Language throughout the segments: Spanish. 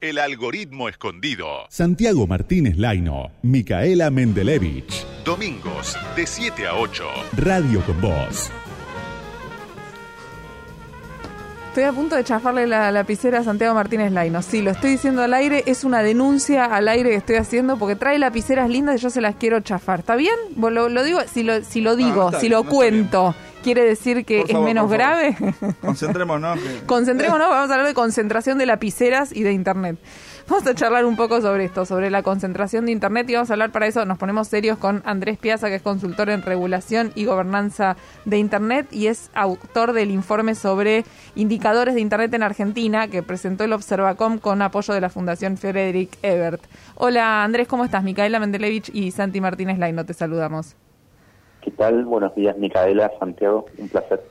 El algoritmo escondido. Santiago Martínez Laino, Micaela Mendelevich. Domingos de 7 a 8. Radio con Voz. Estoy a punto de chafarle la lapicera a Santiago Martínez Laino. Sí, lo estoy diciendo al aire, es una denuncia al aire que estoy haciendo porque trae lapiceras lindas y yo se las quiero chafar. ¿Está bien? Lo, lo digo, si lo, si lo digo, si lo cuento, ¿quiere decir que es menos grave? Concentrémonos. Concentrémonos, vamos a hablar de concentración de lapiceras y de Internet. Vamos a charlar un poco sobre esto, sobre la concentración de Internet y vamos a hablar para eso, nos ponemos serios con Andrés Piazza, que es consultor en regulación y gobernanza de Internet y es autor del informe sobre indicadores de Internet en Argentina que presentó el Observacom con apoyo de la Fundación Frederick Ebert. Hola Andrés, ¿cómo estás? Micaela Mendelevich y Santi Martínez Laino, te saludamos. ¿Qué tal? Buenos días, Micaela, Santiago, un placer.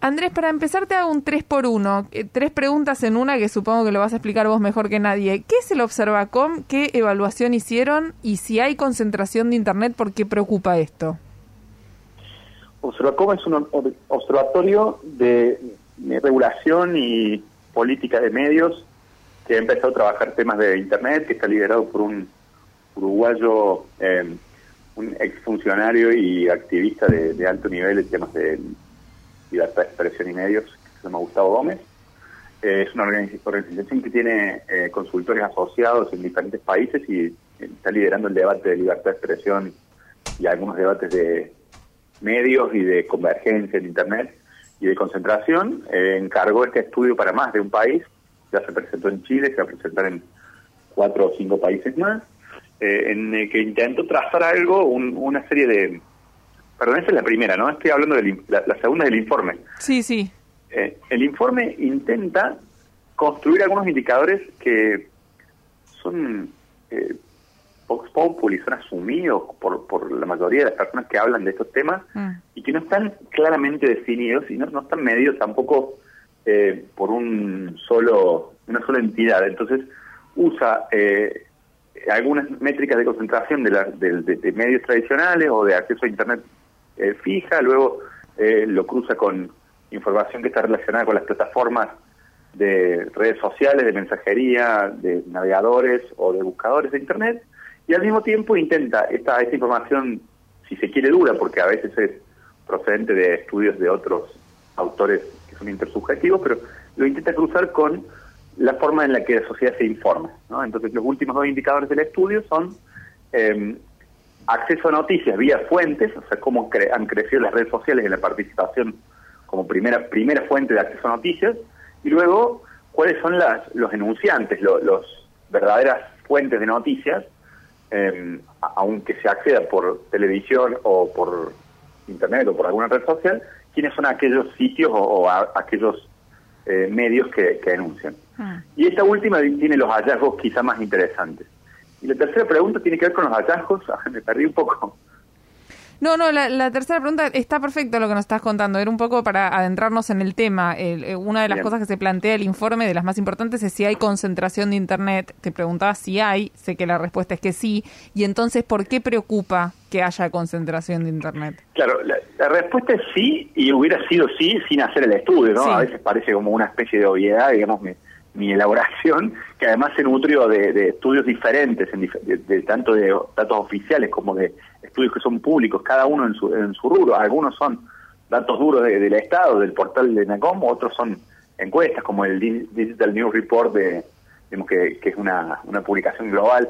Andrés, para empezar te hago un 3 por 1 eh, tres preguntas en una que supongo que lo vas a explicar vos mejor que nadie. ¿Qué es el Observacom? ¿Qué evaluación hicieron? Y si hay concentración de Internet, ¿por qué preocupa esto? Observacom es un observatorio de, regulación y política de medios que ha empezado a trabajar temas de Internet, que está liderado por un uruguayo, eh, un exfuncionario y activista de, de alto nivel en temas de Libertad de Expresión y Medios, que se llama Gustavo Gómez. Eh, es una organización que tiene eh, consultores asociados en diferentes países y eh, está liderando el debate de libertad de expresión y algunos debates de medios y de convergencia en Internet y de concentración. encargó este estudio para más de un país, ya se presentó en Chile, se va a presentar en cuatro o cinco países más, en el que intentó trazar algo, una serie de Perdón, esa es la primera, ¿no? Estoy hablando de la, segunda del informe. Sí, sí. Eh, el informe intenta construir algunos indicadores que son eh, Vox Populi, son asumidos por, por la mayoría de las personas que hablan de estos temas mm. y que no están claramente definidos y no, no están medidos tampoco eh, por un solo una sola entidad. Entonces usa eh, algunas métricas de concentración de, la, de medios tradicionales o de acceso a Internet eh, fija, luego eh, lo cruza con información que está relacionada con las plataformas de redes sociales, de mensajería, de navegadores o de buscadores de Internet, y al mismo tiempo intenta esta, esta información, si se quiere dura, porque a veces es procedente de estudios de otros autores que son intersubjetivos, pero lo intenta cruzar con la forma en la que la sociedad se informa. ¿no? Entonces los últimos dos indicadores del estudio son eh, acceso a noticias vía fuentes, o sea, cómo han crecido las redes sociales en la participación como primera primera fuente de acceso a noticias, y luego cuáles son las, los enunciantes, los verdaderas fuentes de noticias, em, aunque se acceda por televisión o por internet o por alguna red social, quiénes son aquellos sitios o, aquellos eh, medios que, que denuncian. Ah. Y esta última tiene los hallazgos quizá más interesantes. Y la tercera pregunta tiene que ver con los hallazgos. Me perdí un poco. No, no, la, tercera pregunta está perfecto lo que nos estás contando. Era un poco para adentrarnos en el tema. Eh, una de las cosas que se plantea el informe, de las más importantes, es si hay concentración de Internet. Te preguntaba si hay, sé que la respuesta es que sí. Y entonces, ¿por qué preocupa que haya concentración de Internet? Claro, la, respuesta es sí, y hubiera sido sí sin hacer el estudio, ¿no? A veces parece como una especie de obviedad, digamos, me, mi elaboración, que además se nutrió de, estudios diferentes, de, tanto de datos oficiales como de estudios que son públicos, cada uno en su, en su rubro. Algunos son datos duros del Estado, del portal de NACOM, otros son encuestas, como el Digital News Report, de, digamos que, que es una, una publicación global,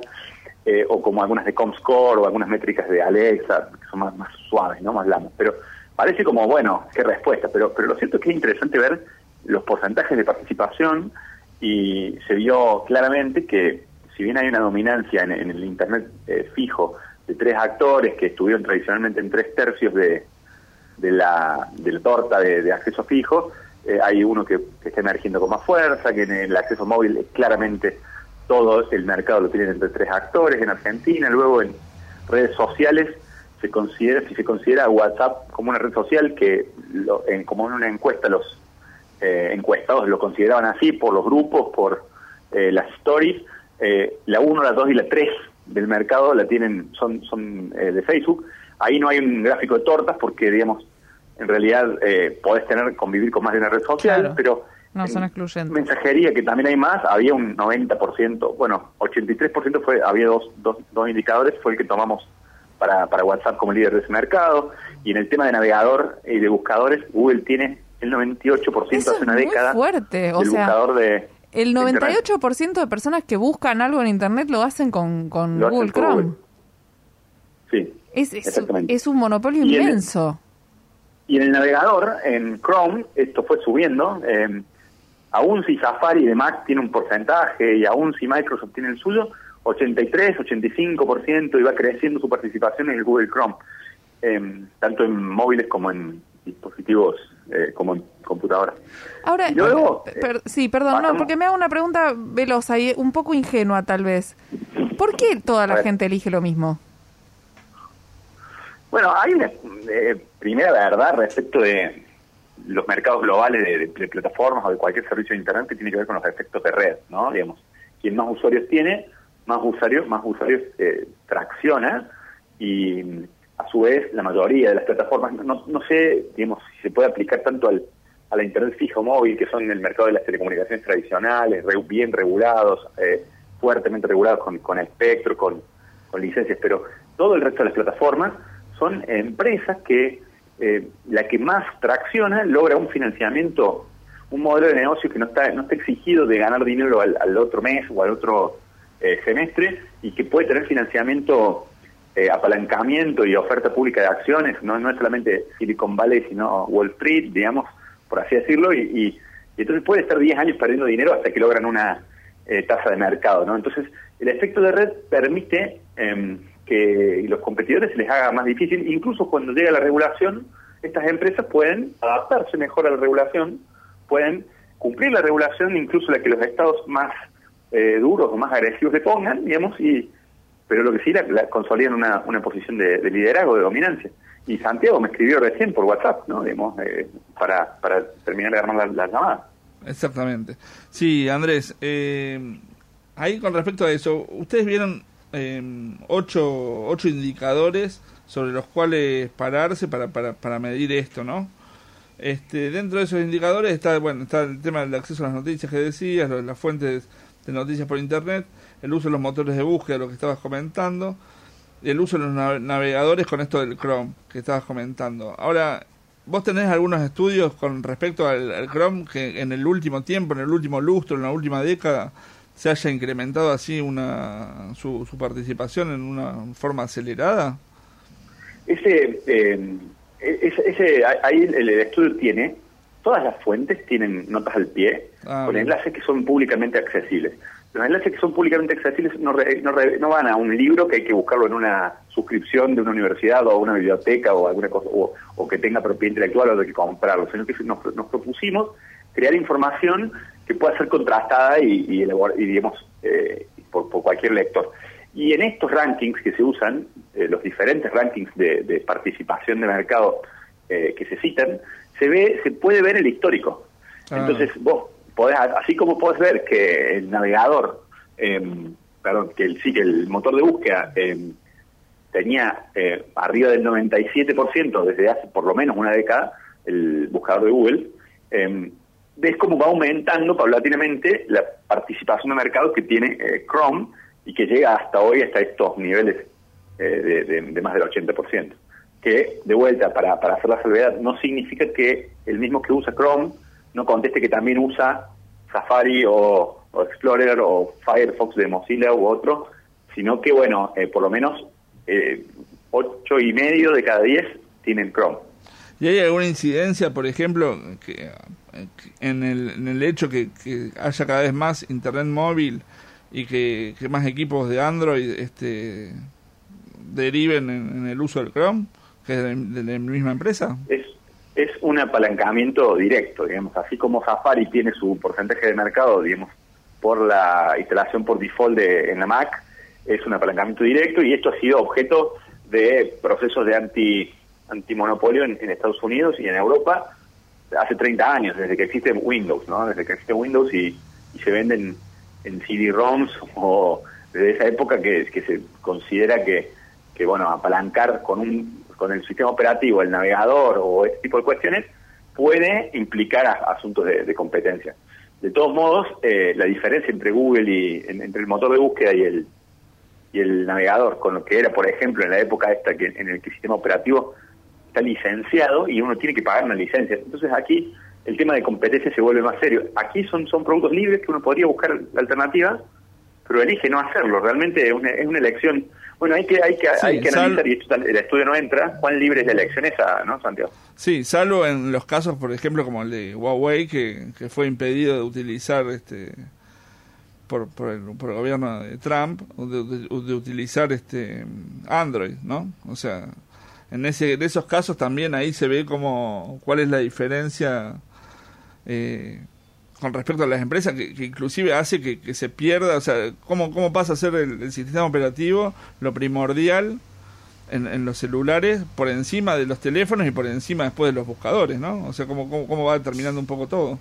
eh, o como algunas de Comscore o algunas métricas de Alexa, que son más, más suaves, no más blandas. Pero parece como, bueno, qué respuesta, pero, pero lo cierto es que es interesante ver los porcentajes de participación y se vio claramente que si bien hay una dominancia en, el Internet eh, fijo de tres actores que estuvieron tradicionalmente en tres tercios de, de, la, de torta de, acceso fijo, eh, hay uno que, está emergiendo con más fuerza, que en el acceso móvil claramente todo el mercado lo tienen entre tres actores en Argentina, luego en redes sociales se considera, si se considera WhatsApp como una red social que en, como en una encuesta los eh, encuestados lo consideraban así por los grupos, por eh, las stories. Eh, la 1, la 2 y la 3 del mercado la tienen son, son de Facebook. Ahí no hay un gráfico de tortas porque, digamos, en realidad podés tener convivir con más de una red social, pero No, son En excluyentes. Mensajería, que también hay más, había un 90%, bueno, 83% fue, había dos, dos, dos indicadores, fue el que tomamos para, para WhatsApp como líder de ese mercado. Y en el tema de navegador y de buscadores, Google tiene el 98% Eso hace es una muy década fuerte, o del sea, buscador de... El de Internet. 98% de personas que buscan algo en Internet lo hacen con, con Lo Google Chrome. Google. Sí. Es, es, es un monopolio Y el- inmenso. Y en el navegador, en Chrome, esto fue subiendo. eh, aún si Safari de Mac tiene un porcentaje y aún si Microsoft tiene el suyo, 83, 85% y va creciendo su participación en el Google Chrome, eh, tanto en móviles como en dispositivos, eh, como en computadoras. Ahora, Y luego, eh, per- sí, perdón, no, porque me hago una pregunta veloz ahí, un poco ingenua tal vez. ¿Por qué toda la gente elige lo mismo? Bueno, hay una eh, primera verdad respecto de los mercados globales de, de- de plataformas o de cualquier servicio de Internet que tiene que ver con los efectos de red, ¿no? Digamos, quien más usuarios tiene, más usuarios, más usuarios eh, tracciona y a su vez la mayoría de las plataformas, no, no sé, digamos, si se puede aplicar tanto al, a la Internet fija o móvil, que son el mercado de las telecomunicaciones tradicionales, re- bien regulados, eh, fuertemente regulados con, con espectro, con, con licencias, pero todo el resto de las plataformas son empresas que eh, la que más tracciona logra un financiamiento, un modelo de negocio que no está, no está exigido de ganar dinero al, al otro mes o al otro eh, semestre y que puede tener financiamiento, eh, apalancamiento y oferta pública de acciones, no, no es solamente Silicon Valley, sino Wall Street, digamos, por así decirlo, y, y- entonces puede estar 10 años perdiendo dinero hasta que logran una eh, tasa de mercado, ¿no? Entonces, el efecto de red permite em, que los competidores se les haga más difícil, incluso cuando llega la regulación, estas empresas pueden adaptarse mejor a la regulación, pueden cumplir la regulación, incluso la que los estados más eh, duros o más agresivos le pongan, digamos, y pero lo que sí la, la consolidan una, una posición de, de liderazgo, de dominancia. Y Santiago me escribió recién por WhatsApp, ¿no? Digamos, eh, para, para terminar de armar la, la llamada. Exactamente. Sí, Andrés, eh, ahí con respecto a eso, ustedes vieron eh, ocho, ocho indicadores sobre los cuales pararse para, para, para medir esto, ¿no? Este, dentro de esos indicadores está, bueno, está el tema del acceso a las noticias que decías, las fuentes de noticias por internet, el uso de los motores de búsqueda, lo que estabas comentando, y el uso de los nav- navegadores con esto del Chrome que estabas comentando. Ahora, ¿vos tenés algunos estudios con respecto al, al Chrome que en el último tiempo, en el último lustro, en la última década, se haya incrementado así una su, su participación en una forma acelerada? Ese, eh, ese, ese- ahí el, estudio tiene, todas las fuentes tienen notas al pie, Ah, con enlaces que son públicamente accesibles. Los enlaces que son públicamente accesibles no, re- no, re- no van a un libro que hay que buscarlo en una suscripción de una universidad o una biblioteca o alguna cosa, o, o que tenga propiedad intelectual o de que comprarlo, sino que nos, nos propusimos crear información que pueda ser contrastada y, y, elabor- y, digamos, eh, por, por cualquier lector. Y en estos rankings que se usan, eh, los diferentes rankings de, de participación de mercado eh, que se citan, se ve, se puede ver el histórico. Ah. Entonces vos podés, así como podés ver que el navegador, em, perdón, que el, sí, que el motor de búsqueda em, tenía eh, arriba del 97% desde hace por lo menos una década, el buscador de Google, em, ves cómo va aumentando paulatinamente la participación de mercado que tiene eh, Chrome y que llega hasta hoy hasta estos niveles eh, de, de- de más del 80%. Que, de vuelta, para, para hacer la salvedad, no significa que el mismo que usa Chrome no conteste que también usa Safari o, o Explorer o Firefox de Mozilla u otro, sino que, bueno, eh, por lo menos eh, ocho y medio de cada 10 tienen Chrome. ¿Y hay alguna incidencia, por ejemplo, que, que en, el, en el hecho que, que haya cada vez más internet móvil y que, que más equipos de Android este, deriven en, en el uso del Chrome, que es de, de la misma empresa? es, es un apalancamiento directo, digamos, así como Safari tiene su porcentaje de mercado, digamos, por la instalación por default de, en la Mac, es un apalancamiento directo y esto ha sido objeto de procesos de anti antimonopolio en, en Estados Unidos y en Europa hace 30 años, desde que existe Windows, ¿no? Desde que existe Windows y, se venden en CD-ROMs o desde esa época que, que se considera que, que, bueno, apalancar con un con el sistema operativo, el navegador o este tipo de cuestiones puede implicar asuntos de, de competencia. De todos modos, eh, la diferencia entre Google y en- entre el motor de búsqueda y el y el navegador, con lo que era, por ejemplo, en la época esta que en el que el sistema operativo está licenciado y uno tiene que pagar una licencia. Entonces aquí el tema de competencia se vuelve más serio. Aquí son son productos libres que uno podría buscar alternativas, pero elige no hacerlo. Realmente es una, es una elección. Bueno, hay que hay que Sí, hay que analizar y esto el estudio no entra. ¿Cuán libre es la elección esa, no, Santiago? Sí, salvo en los casos, por ejemplo, como el de Huawei, que, que fue impedido de utilizar este por, por, el, por el gobierno de Trump, de, de- de utilizar este Android, ¿no? O sea, en, ese, en esos casos también ahí se ve como cuál es la diferencia eh, con respecto a las empresas, que, inclusive hace que, se pierda, o sea, cómo, cómo pasa a ser el, sistema operativo lo primordial en, los celulares por encima de los teléfonos y por encima después de los buscadores, ¿no? O sea, cómo, cómo, cómo va determinando un poco todo.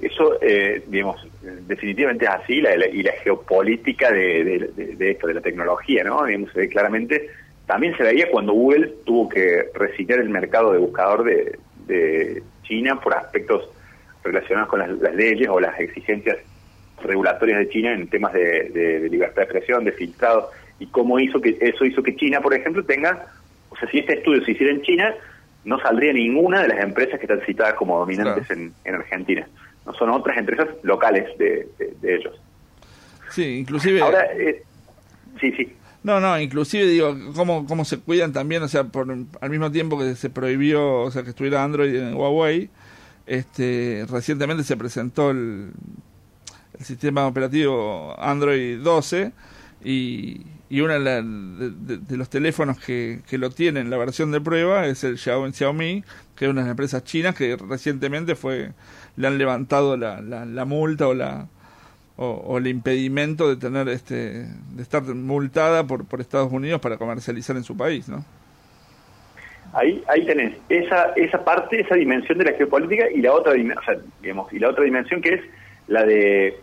Eso, eh, digamos, definitivamente es así, la, la- y la geopolítica de, esto, de la tecnología, ¿no? Digamos, se claramente, también se veía cuando Google tuvo que resignar el mercado de buscador de China por aspectos relacionados con las, las leyes o las exigencias regulatorias de China en temas de, de- de libertad de expresión, de filtrado, y cómo hizo que eso hizo que China, por ejemplo, tenga, o sea, si este estudio se hiciera en China, no saldría ninguna de las empresas que están citadas como dominantes Claro. en, en Argentina. No son otras empresas locales de, de- de ellos. Sí, inclusive... Ahora, eh, sí, sí. No, no, inclusive digo, cómo, cómo se cuidan también, o sea, por, al mismo tiempo que se prohibió, o sea, que estuviera Android en Huawei, este, recientemente se presentó el, sistema operativo Android 12 y, y uno de, los teléfonos que, que lo tienen, la versión de prueba, es el Xiaomi, Xiaomi, que es una de las empresas chinas que recientemente fue le han levantado la, la, la multa o la o el impedimento de tener este de estar multada por, por Estados Unidos para comercializar en su país, ¿no? Ahí, ahí tenés esa, esa parte, esa dimensión de la geopolítica y la otra dim- o sea, digamos, y la otra dimensión que es la de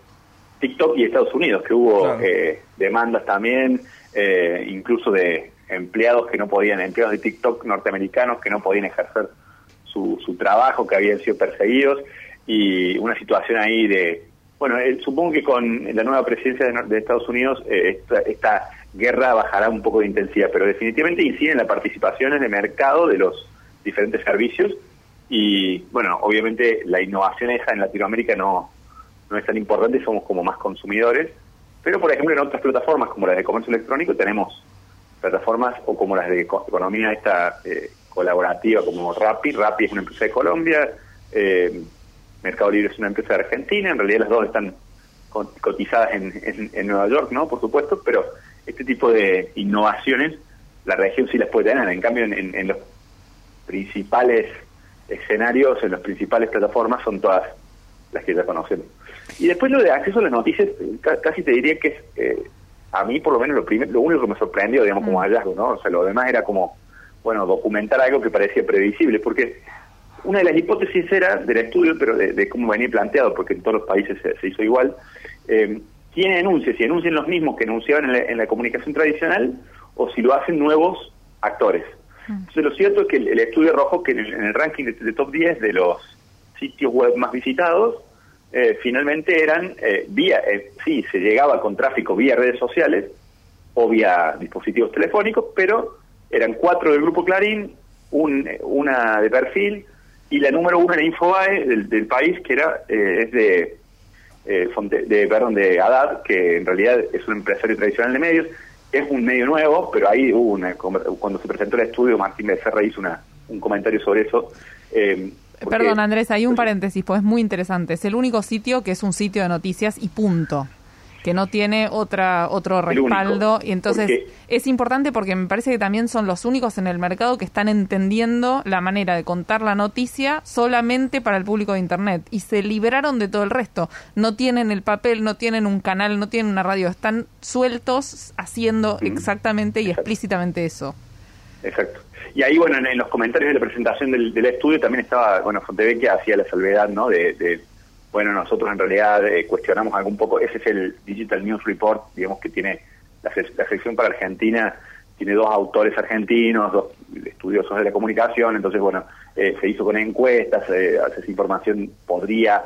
TikTok y Estados Unidos, que hubo Claro. eh, demandas también, eh, incluso de empleados que no podían, empleados de TikTok norteamericanos que no podían ejercer su, su trabajo, que habían sido perseguidos, y una situación ahí de, bueno, eh, supongo que con la nueva presidencia de Estados Unidos eh, esta, esta guerra bajará un poco de intensidad, pero definitivamente incide en la participación de mercado de los diferentes servicios y, bueno, obviamente la innovación esa en Latinoamérica no, no es tan importante, somos como más consumidores, pero por ejemplo en otras plataformas como las de comercio electrónico tenemos plataformas o como las de eco- economía esta eh, colaborativa como Rappi, Rappi es una empresa de Colombia, eh, Mercado Libre es una empresa de Argentina, en realidad las dos están co- cotizadas en, en- en Nueva York, ¿no? Por supuesto, pero este tipo de innovaciones la región sí las puede tener, en cambio en, en- en los principales escenarios, en las principales plataformas son todas las que ya conocemos. Y después lo de acceso a las noticias, ca- casi te diría que es, eh, a mí por lo menos lo, primer- lo único que me sorprendió, digamos, como hallazgo, ¿no? O sea, lo demás era como, bueno, documentar algo que parecía previsible, porque una de las hipótesis era del estudio, pero de, de cómo venía planteado, porque en todos los países se, se hizo igual, eh, ¿quién enuncia? Si enuncian los mismos que enunciaban en la, en la comunicación tradicional o si lo hacen nuevos actores. Entonces lo cierto es que el, el estudio arrojó que en el, en el ranking de, de top 10 de los sitios web más visitados, eh, finalmente eran eh, vía, eh, sí, se llegaba con tráfico vía redes sociales o vía dispositivos telefónicos, pero eran cuatro del grupo Clarín, un, una de perfil y la número uno en Infobae del, del país, que era eh, es de, eh, Fonte- de, perdón, de Haddad, que en realidad es un empresario tradicional de medios, es un medio nuevo, pero ahí hubo una, cuando se presentó el estudio, Martín Becerra hizo una, un comentario sobre eso. eh, porque- Perdón, Andrés, hay un paréntesis, pues es muy interesante. Es el único sitio que es un sitio de noticias y punto. Que no tiene otra otro único, respaldo. Y entonces porque- es importante porque me parece que también son los únicos en el mercado que están entendiendo la manera de contar la noticia solamente para el público de Internet. Y se liberaron de todo el resto. No tienen el papel, no tienen un canal, no tienen una radio. Están sueltos haciendo exactamente y Exacto. explícitamente eso. Exacto. Y ahí, bueno, en, en los comentarios de la presentación del, del estudio también estaba, bueno, Fontevecchia hacía la salvedad, ¿no? De, de, bueno, nosotros en realidad eh, cuestionamos algo un poco, ese es el Digital News Report, digamos que tiene la, la sección para Argentina, tiene dos autores argentinos, dos estudiosos de la comunicación, entonces, bueno, eh, se hizo con encuestas, eh, esa información podría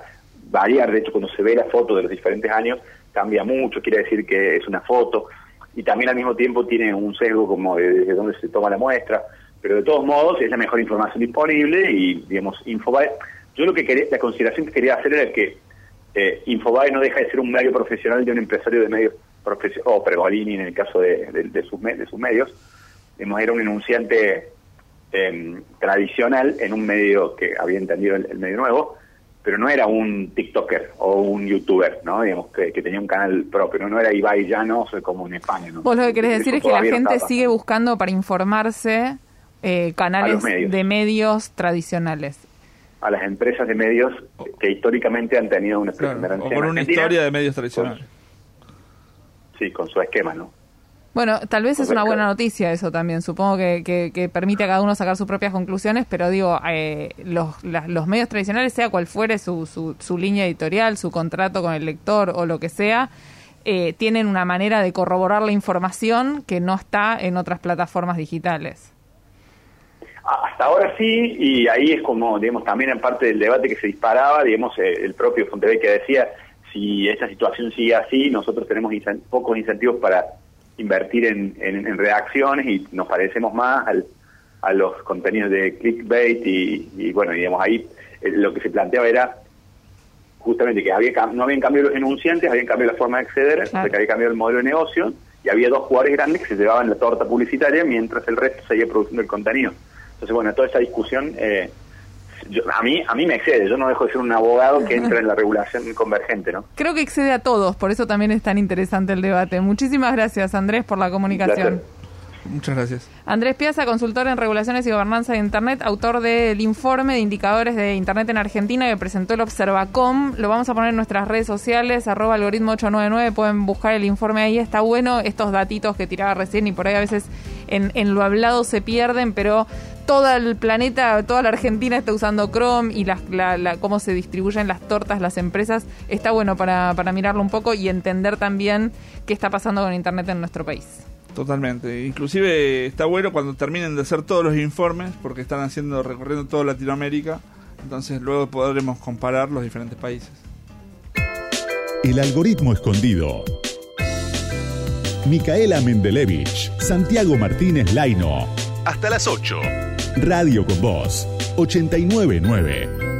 variar, de hecho, cuando se ve la foto de los diferentes años, cambia mucho, quiere decir que es una foto, y también al mismo tiempo tiene un sesgo como de, de dónde se toma la muestra, pero de todos modos es la mejor información disponible y, digamos, Infobae, yo lo que quería, la consideración que quería hacer era que eh, Infobae no deja de ser un medio profesional de un empresario de medios profesional, o Pergolini en el caso de, de, de sus, de sus medios, era un enunciante eh, tradicional en un medio que había entendido el, el, medio nuevo, pero no era un TikToker o un YouTuber, ¿no? Digamos, que, que tenía un canal propio, no, no era Ibai Llanos como en España, ¿no? Vos lo que querés decir es que la gente no sigue buscando para informarse eh, canales medios. de medios tradicionales. A las empresas de medios que históricamente han tenido una claro, o con una historia de medios tradicionales. Con, sí, con su esquema, ¿no? Bueno, tal vez es una buena noticia eso también. Supongo que, que, que, permite a cada uno sacar sus propias conclusiones, pero digo, eh, los, la, los medios tradicionales, sea cual fuere su, su, su, línea editorial, su contrato con el lector o lo que sea, eh, tienen una manera de corroborar la información que no está en otras plataformas digitales. Hasta ahora sí, y ahí es como, digamos, también en parte del debate que se disparaba, digamos, eh, el propio Fontevecchia que decía, si esta situación sigue así, nosotros tenemos incent pocos incentivos para invertir en, en, en, reacciones y nos parecemos más al, a los contenidos de clickbait y, y bueno, digamos, ahí eh, lo que se planteaba era justamente que había no habían cambiado los enunciantes, habían cambiado la forma de acceder, claro. que había cambiado el modelo de negocio y había dos jugadores grandes que se llevaban la torta publicitaria mientras el resto seguía produciendo el contenido. Entonces, bueno, toda esa discusión eh, yo, a mí a mí me excede, yo no dejo de ser un abogado que entra en la regulación convergente, ¿no? Creo que excede a todos, por eso también es tan interesante el debate. Muchísimas gracias, Andrés, por la comunicación. Muchas gracias. Andrés Piazza, consultor en regulaciones y gobernanza de Internet, autor del informe de indicadores de Internet en Argentina que presentó el Observacom. Lo vamos a poner en nuestras redes sociales, arroba algoritmo 899, pueden buscar el informe ahí, está bueno. Estos datitos que tiraba recién y por ahí a veces en, lo hablado se pierden, pero todo el planeta, toda la Argentina está usando Chrome y la, la, la, cómo se distribuyen las tortas, las empresas, está bueno para, para mirarlo un poco y entender también qué está pasando con Internet en nuestro país. Totalmente. Inclusive está bueno cuando terminen de hacer todos los informes, porque están haciendo, recorriendo toda Latinoamérica, entonces luego podremos comparar los diferentes países. El algoritmo escondido. Micaela Mendelevich, Santiago Martínez Laino. Hasta las 8. Radio con Voz, 899.